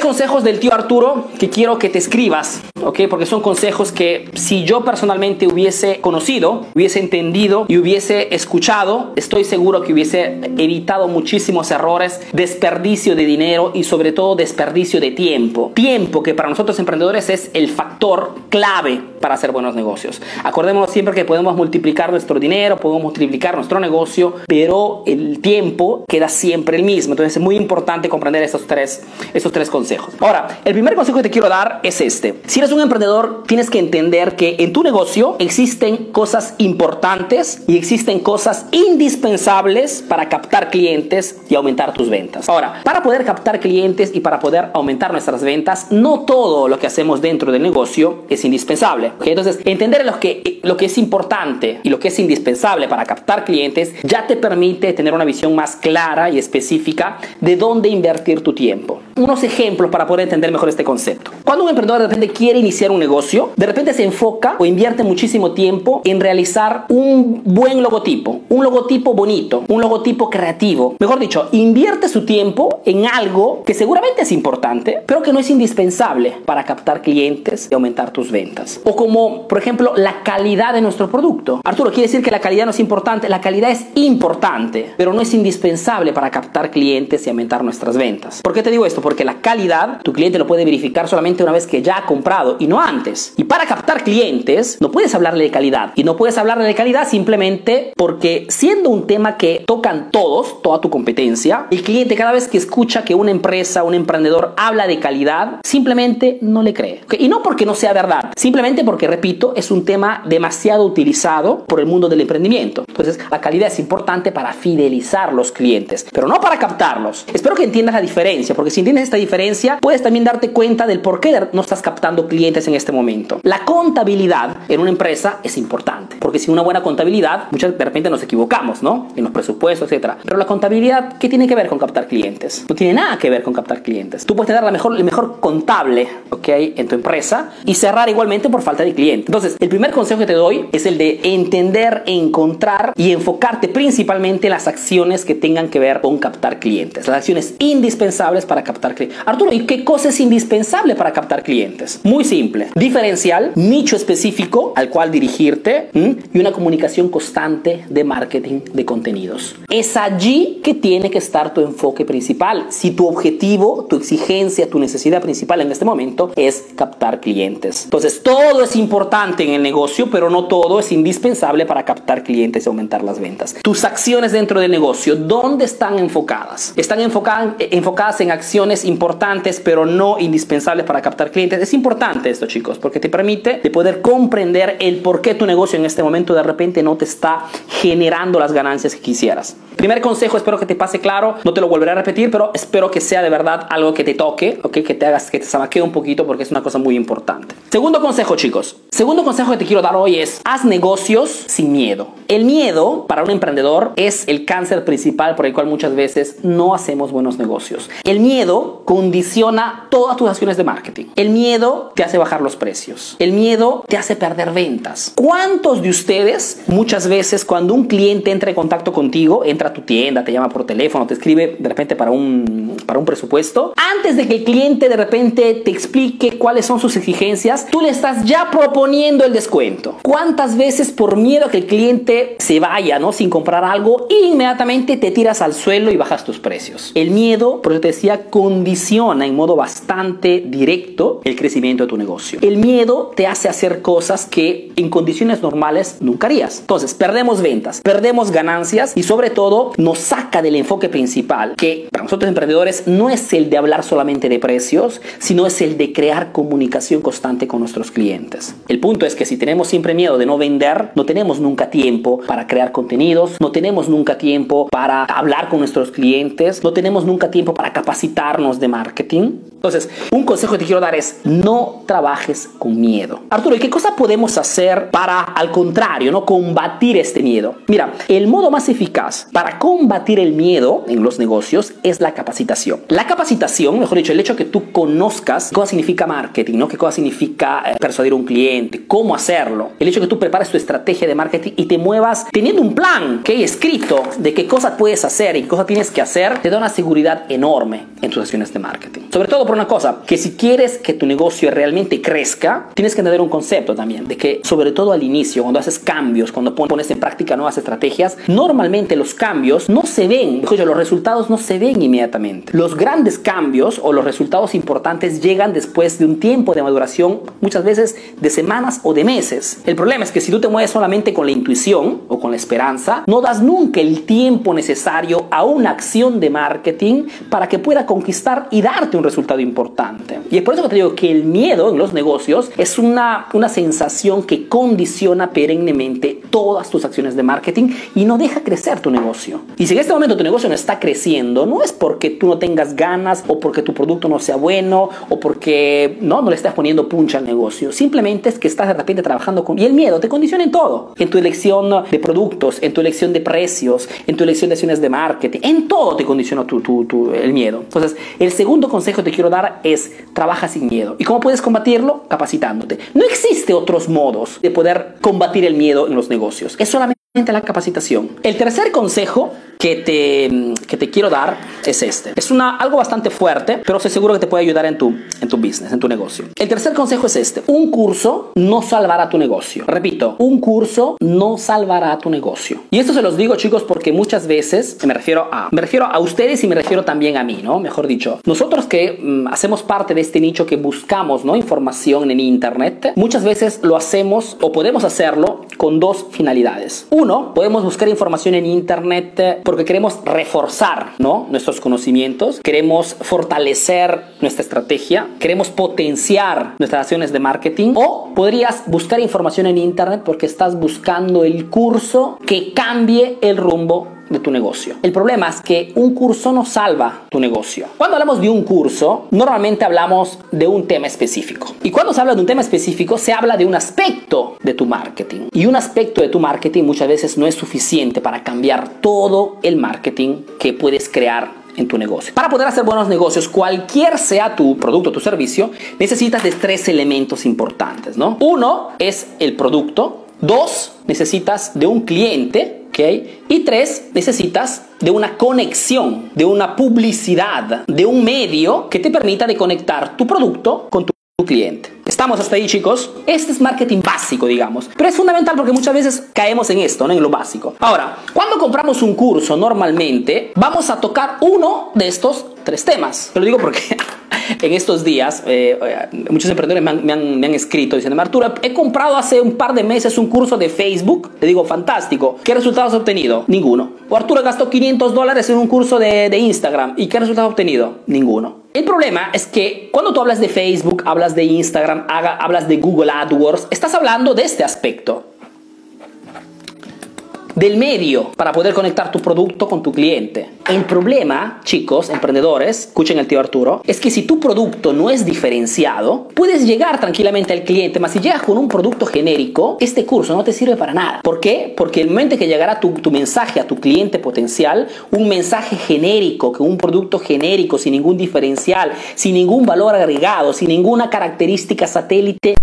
consejos del tío Arturo que quiero que te escribas, ¿ok? Porque son consejos que si yo personalmente hubiese conocido, hubiese entendido y hubiese escuchado, estoy seguro que hubiese evitado muchísimos errores, desperdicio de dinero y sobre todo desperdicio de tiempo. Tiempo que para nosotros emprendedores es el factor clave para hacer buenos negocios. Acordémonos siempre que podemos multiplicar nuestro dinero, podemos multiplicar nuestro negocio, pero el tiempo queda siempre el mismo. Entonces es muy importante comprender estos tres, estos tres consejos. Ahora, el primer consejo que te quiero dar es este. Si eres un emprendedor, tienes que entender que en tu negocio existen cosas importantes y existen cosas indispensables para captar clientes y aumentar tus ventas. Ahora, para poder captar clientes y para poder aumentar nuestras ventas, no todo lo que hacemos dentro del negocio es indispensable. Entonces, entender lo que, lo que es importante y lo que es indispensable para captar clientes ya te permite tener una visión más clara y específica de dónde invertir tu tiempo. Unos ejemplos para poder entender mejor este concepto. Cuando un emprendedor de repente quiere iniciar un negocio, de repente se enfoca o invierte muchísimo tiempo en realizar un buen logotipo, un logotipo bonito, un logotipo creativo. Mejor dicho, invierte su tiempo en algo que seguramente es importante, pero que no es indispensable para captar clientes y aumentar tus ventas. O como, por ejemplo, la calidad de nuestro producto. Arturo, quiere decir que la calidad no es importante. La calidad es importante, pero no es indispensable para captar clientes y aumentar nuestras ventas. ¿Por qué te digo esto? Porque la calidad, tu cliente lo puede verificar solamente una vez que ya ha comprado y no antes. Y para captar clientes, no puedes hablarle de calidad. Y no puedes hablarle de calidad simplemente porque siendo un tema que tocan todos, toda tu competencia, el cliente cada vez que escucha que una empresa, un emprendedor habla de calidad, simplemente no le cree. Y no porque no sea verdad, simplemente porque, repito, es un tema demasiado utilizado por el mundo del emprendimiento. Entonces, la calidad es importante para fidelizar los clientes, pero no para captarlos. Espero que entiendas la diferencia, porque si entiendes esta diferencia, puedes también darte cuenta del por qué no estás captando clientes en este momento. La contabilidad en una empresa es importante, porque sin una buena contabilidad, muchas de repente nos equivocamos, ¿no? En los presupuestos, etcétera. Pero la contabilidad, ¿qué tiene que ver con captar clientes? No tiene nada que ver con captar clientes. Tú puedes tener la mejor, el mejor contable, ¿ok? En tu empresa y cerrar igualmente por falta de cliente. Entonces, el primer consejo que te doy es el de entender, encontrar y enfocarte principalmente en las acciones que tengan que ver con captar clientes. Las acciones indispensables para captar clientes. Arturo, ¿y qué cosa es indispensable para captar clientes? Muy simple. Diferencial, nicho específico al cual dirigirte y una comunicación constante de marketing de contenidos. Es allí que tiene que estar tu enfoque principal. Si tu objetivo, tu exigencia, tu necesidad principal en este momento es captar clientes. Entonces, todo es importante en el negocio, pero no todo es indispensable para captar clientes y aumentar las ventas. Tus acciones dentro del negocio, ¿dónde están enfocadas? Están enfocadas, enfocadas en acciones importantes, pero no indispensables para captar clientes. Es importante esto, chicos, porque te permite de poder comprender el por qué tu negocio en este momento de repente no te está generando las ganancias que quisieras. Primer consejo, espero que te pase claro, no te lo volveré a repetir, pero espero que sea de verdad algo que te toque, ¿ok? que te hagas, que te sabaquee un poquito porque es una cosa muy importante. Segundo consejo, chicos. Segundo consejo que te quiero dar hoy es, haz negocios sin miedo. El miedo para un emprendedor es el cáncer principal por el cual muchas veces no hacemos buenos negocios. El miedo condiciona todas tus acciones de marketing. El miedo te hace bajar los precios. El miedo te hace perder ventas. ¿Cuántos de ustedes muchas veces cuando un cliente entra en contacto contigo, entra a tu tienda, te llama por teléfono, te escribe de repente para un, para un presupuesto, antes de que el cliente de repente te explique cuáles son sus exigencias, tú le estás ya proponiendo el descuento? ¿Cuántas veces por miedo a que el cliente se vaya, ¿no? Sin comprar algo, inmediatamente te tiras al suelo y bajas tus precios? El miedo, por eso te decía, condiciona en modo bastante directo el crecimiento de tu negocio. El miedo te hace hacer cosas que en condiciones normales nunca harías. Entonces, perdemos ventas, perdemos ganancias y sobre todo nos saca del enfoque principal, que para nosotros emprendedores no es el de hablar solamente de precios, sino es el de crear comunicación constante con nuestros clientes. El punto es que si tenemos siempre miedo de no vender, no tenemos nunca tiempo para crear contenidos, no tenemos nunca tiempo para hablar con nuestros clientes, no tenemos nunca tiempo para capacitarnos de marketing. Entonces, un consejo que te quiero dar es no trabajes con miedo. Arturo, ¿y qué cosa podemos hacer para, al contrario, no combatir este miedo? Mira, el modo más eficaz para combatir el miedo en los negocios es la capacitación. La capacitación, mejor dicho, el hecho que tú conozcas qué cosa significa marketing, ¿no? qué cosa significa eh, persuadir a un cliente, cómo hacerlo, el hecho que tú prepares tu estrategia de marketing y te muevas teniendo un plan que escrito de qué cosas puedes hacer y qué cosas tienes que hacer, te da una seguridad enorme. En tus acciones de marketing. Sobre todo por una cosa, que si quieres que tu negocio realmente crezca, tienes que entender un concepto también, de que sobre todo al inicio, cuando haces cambios, cuando pones en práctica nuevas estrategias, normalmente los cambios no se ven, mejor los resultados no se ven inmediatamente. Los grandes cambios o los resultados importantes llegan después de un tiempo de maduración, muchas veces de semanas o de meses. El problema es que si tú te mueves solamente con la intuición o con la esperanza, no das nunca el tiempo necesario a una acción de marketing para que pueda conquistar y darte un resultado importante. Y es por eso que te digo que el miedo en los negocios es una, una sensación que condiciona perennemente todas tus acciones de marketing y no deja crecer tu negocio. Y si en este momento tu negocio no está creciendo, no es porque tú no tengas ganas o porque tu producto no sea bueno o porque no, no le estás poniendo puncha al negocio. Simplemente es que estás de repente trabajando con... Y el miedo te condiciona en todo. En tu elección de productos, en tu elección de precios, en tu elección de acciones de marketing. En todo te condiciona tu, tu, el miedo. Entonces, el segundo consejo que te quiero dar es trabaja sin miedo. ¿Y cómo puedes combatirlo? Capacitándote. No existe otros modos de poder combatir el miedo en los negocios. Es solamente la capacitación. El tercer consejo que te, que te quiero dar es este. Es una, algo bastante fuerte, pero estoy seguro que te puede ayudar en tu, en tu business, en tu negocio. El tercer consejo es este. Un curso no salvará tu negocio. Repito, un curso no salvará tu negocio. Y esto se los digo chicos porque muchas veces me refiero a, me refiero a ustedes y me refiero también a mí, ¿no? Mejor dicho, nosotros que mm, hacemos parte de este nicho que buscamos, ¿no? Información en Internet, muchas veces lo hacemos o podemos hacerlo con dos finalidades. Uno, podemos buscar información en Internet porque queremos reforzar ¿no? nuestros conocimientos, queremos fortalecer nuestra estrategia, queremos potenciar nuestras acciones de marketing o podrías buscar información en Internet porque estás buscando el curso que cambie el rumbo de tu negocio. El problema es que un curso no salva tu negocio. Cuando hablamos de un curso, normalmente hablamos de un tema específico. Y cuando se habla de un tema específico, se habla de un aspecto de tu marketing. Y un aspecto de tu marketing muchas veces no es suficiente para cambiar todo el marketing que puedes crear en tu negocio. Para poder hacer buenos negocios, cualquier sea tu producto o tu servicio, necesitas de tres elementos importantes, ¿no? Uno es el producto, dos, necesitas de un cliente y tres, necesitas de una conexión, de una publicidad, de un medio que te permita de conectar tu producto con tu cliente. Estamos hasta ahí, chicos. Este es marketing básico, digamos. Pero es fundamental porque muchas veces caemos en esto, ¿no? En lo básico. Ahora, cuando compramos un curso, normalmente vamos a tocar uno de estos tres temas. Te lo digo porque en estos días, eh, eh, muchos emprendedores me han, escrito diciendo, Arturo, he comprado hace un par de meses un curso de Facebook. Le digo, fantástico. ¿Qué resultados ha obtenido? Ninguno. O Arturo gastó 500 dólares en un curso de, de Instagram. ¿Y qué resultados ha obtenido? Ninguno. El problema es que cuando tú hablas de Facebook, hablas de Instagram, hablas de Google AdWords, estás hablando de este aspecto del medio para poder conectar tu producto con tu cliente. El problema, chicos, emprendedores, escuchen el tío Arturo, es que si tu producto no es diferenciado, puedes llegar tranquilamente al cliente, mas si llegas con un producto genérico, este curso no te sirve para nada. ¿Por qué? Porque el momento que llegará tu, tu mensaje a tu cliente potencial, un mensaje genérico, que un producto genérico, sin ningún diferencial, sin ningún valor agregado, sin ninguna característica satélite,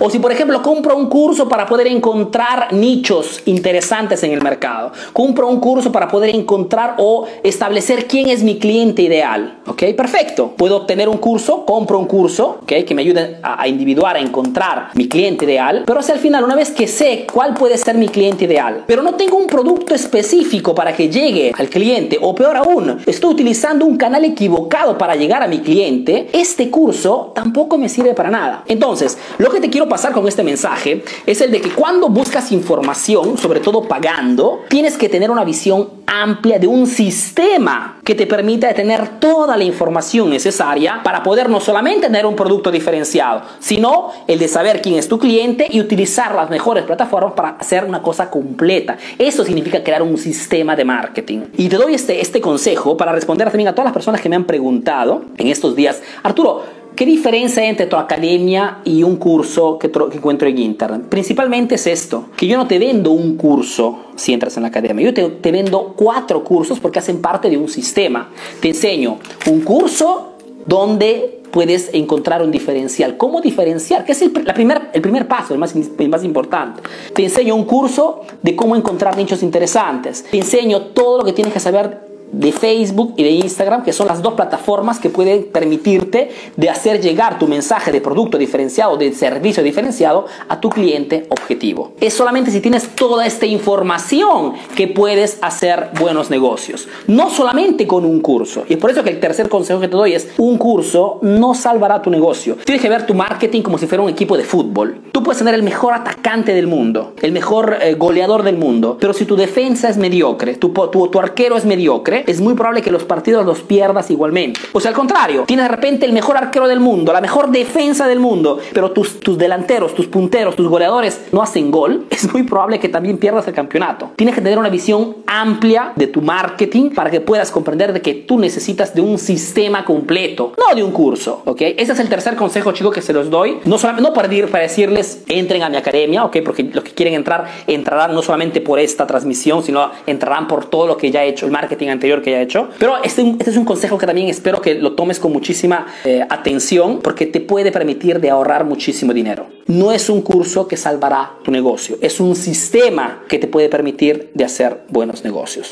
O si por ejemplo compro un curso para poder encontrar nichos interesantes en el mercado. Compro un curso para poder encontrar o establecer quién es mi cliente ideal. ¿Ok? Perfecto. Puedo obtener un curso, compro un curso, ¿ok? Que me ayude a, individuar, a encontrar mi cliente ideal. Pero si al final, una vez que sé cuál puede ser mi cliente ideal, pero no tengo un producto específico para que llegue al cliente, o peor aún, estoy utilizando un canal equivocado para llegar a mi cliente, este curso tampoco me sirve para nada. Entonces, lo que te quiero pasar con este mensaje es el de que cuando buscas información, sobre todo pagando, tienes que tener una visión amplia de un sistema que te permita tener toda la información necesaria para poder no solamente tener un producto diferenciado, sino el de saber quién es tu cliente y utilizar las mejores plataformas para hacer una cosa completa. Eso significa crear un sistema de marketing. Y te doy este, este consejo para responder también a todas las personas que me han preguntado en estos días, Arturo, ¿Qué diferencia hay entre tu academia y un curso que, que, encuentro en internet? Principalmente es esto, que yo no te vendo un curso si entras en la academia, yo te, te vendo cuatro cursos porque hacen parte de un sistema. Te enseño un curso donde puedes encontrar un diferencial. ¿Cómo diferenciar? ¿Qué es el, la primer, el primer paso, el más, el más importante? Te enseño un curso de cómo encontrar nichos interesantes. Te enseño todo lo que tienes que saber de Facebook y de Instagram, que son las dos plataformas que pueden permitirte de hacer llegar tu mensaje de producto diferenciado, de servicio diferenciado a tu cliente objetivo. Es solamente si tienes toda esta información que puedes hacer buenos negocios. No solamente con un curso. Y es por eso que el tercer consejo que te doy es, un curso no salvará tu negocio. Tienes que ver tu marketing como si fuera un equipo de fútbol. Tú puedes tener el mejor atacante del mundo, el mejor eh, goleador del mundo, pero si tu defensa es mediocre, tu, tu, tu arquero es mediocre, es muy probable que los partidos los pierdas igualmente. O sea, al contrario, tienes de repente el mejor arquero del mundo, la mejor defensa del mundo, pero tus, tus delanteros, tus punteros, tus goleadores no hacen gol, es muy probable que también pierdas el campeonato. Tienes que tener una visión amplia de tu marketing para que puedas comprender de que tú necesitas de un sistema completo, no de un curso, ¿ok? Ese es el tercer consejo, chicos, que se los doy. No, solamente, no para, para decirles, entren a mi academia, ¿ok? Porque los que quieren entrar, entrarán no solamente por esta transmisión, sino entrarán por todo lo que ya he hecho, el marketing anterior que haya hecho. Pero este, este es un consejo que también espero que lo tomes con muchísima eh, atención porque te puede permitir de ahorrar muchísimo dinero. No es un curso que salvará tu negocio, es un sistema que te puede permitir de hacer buenos negocios.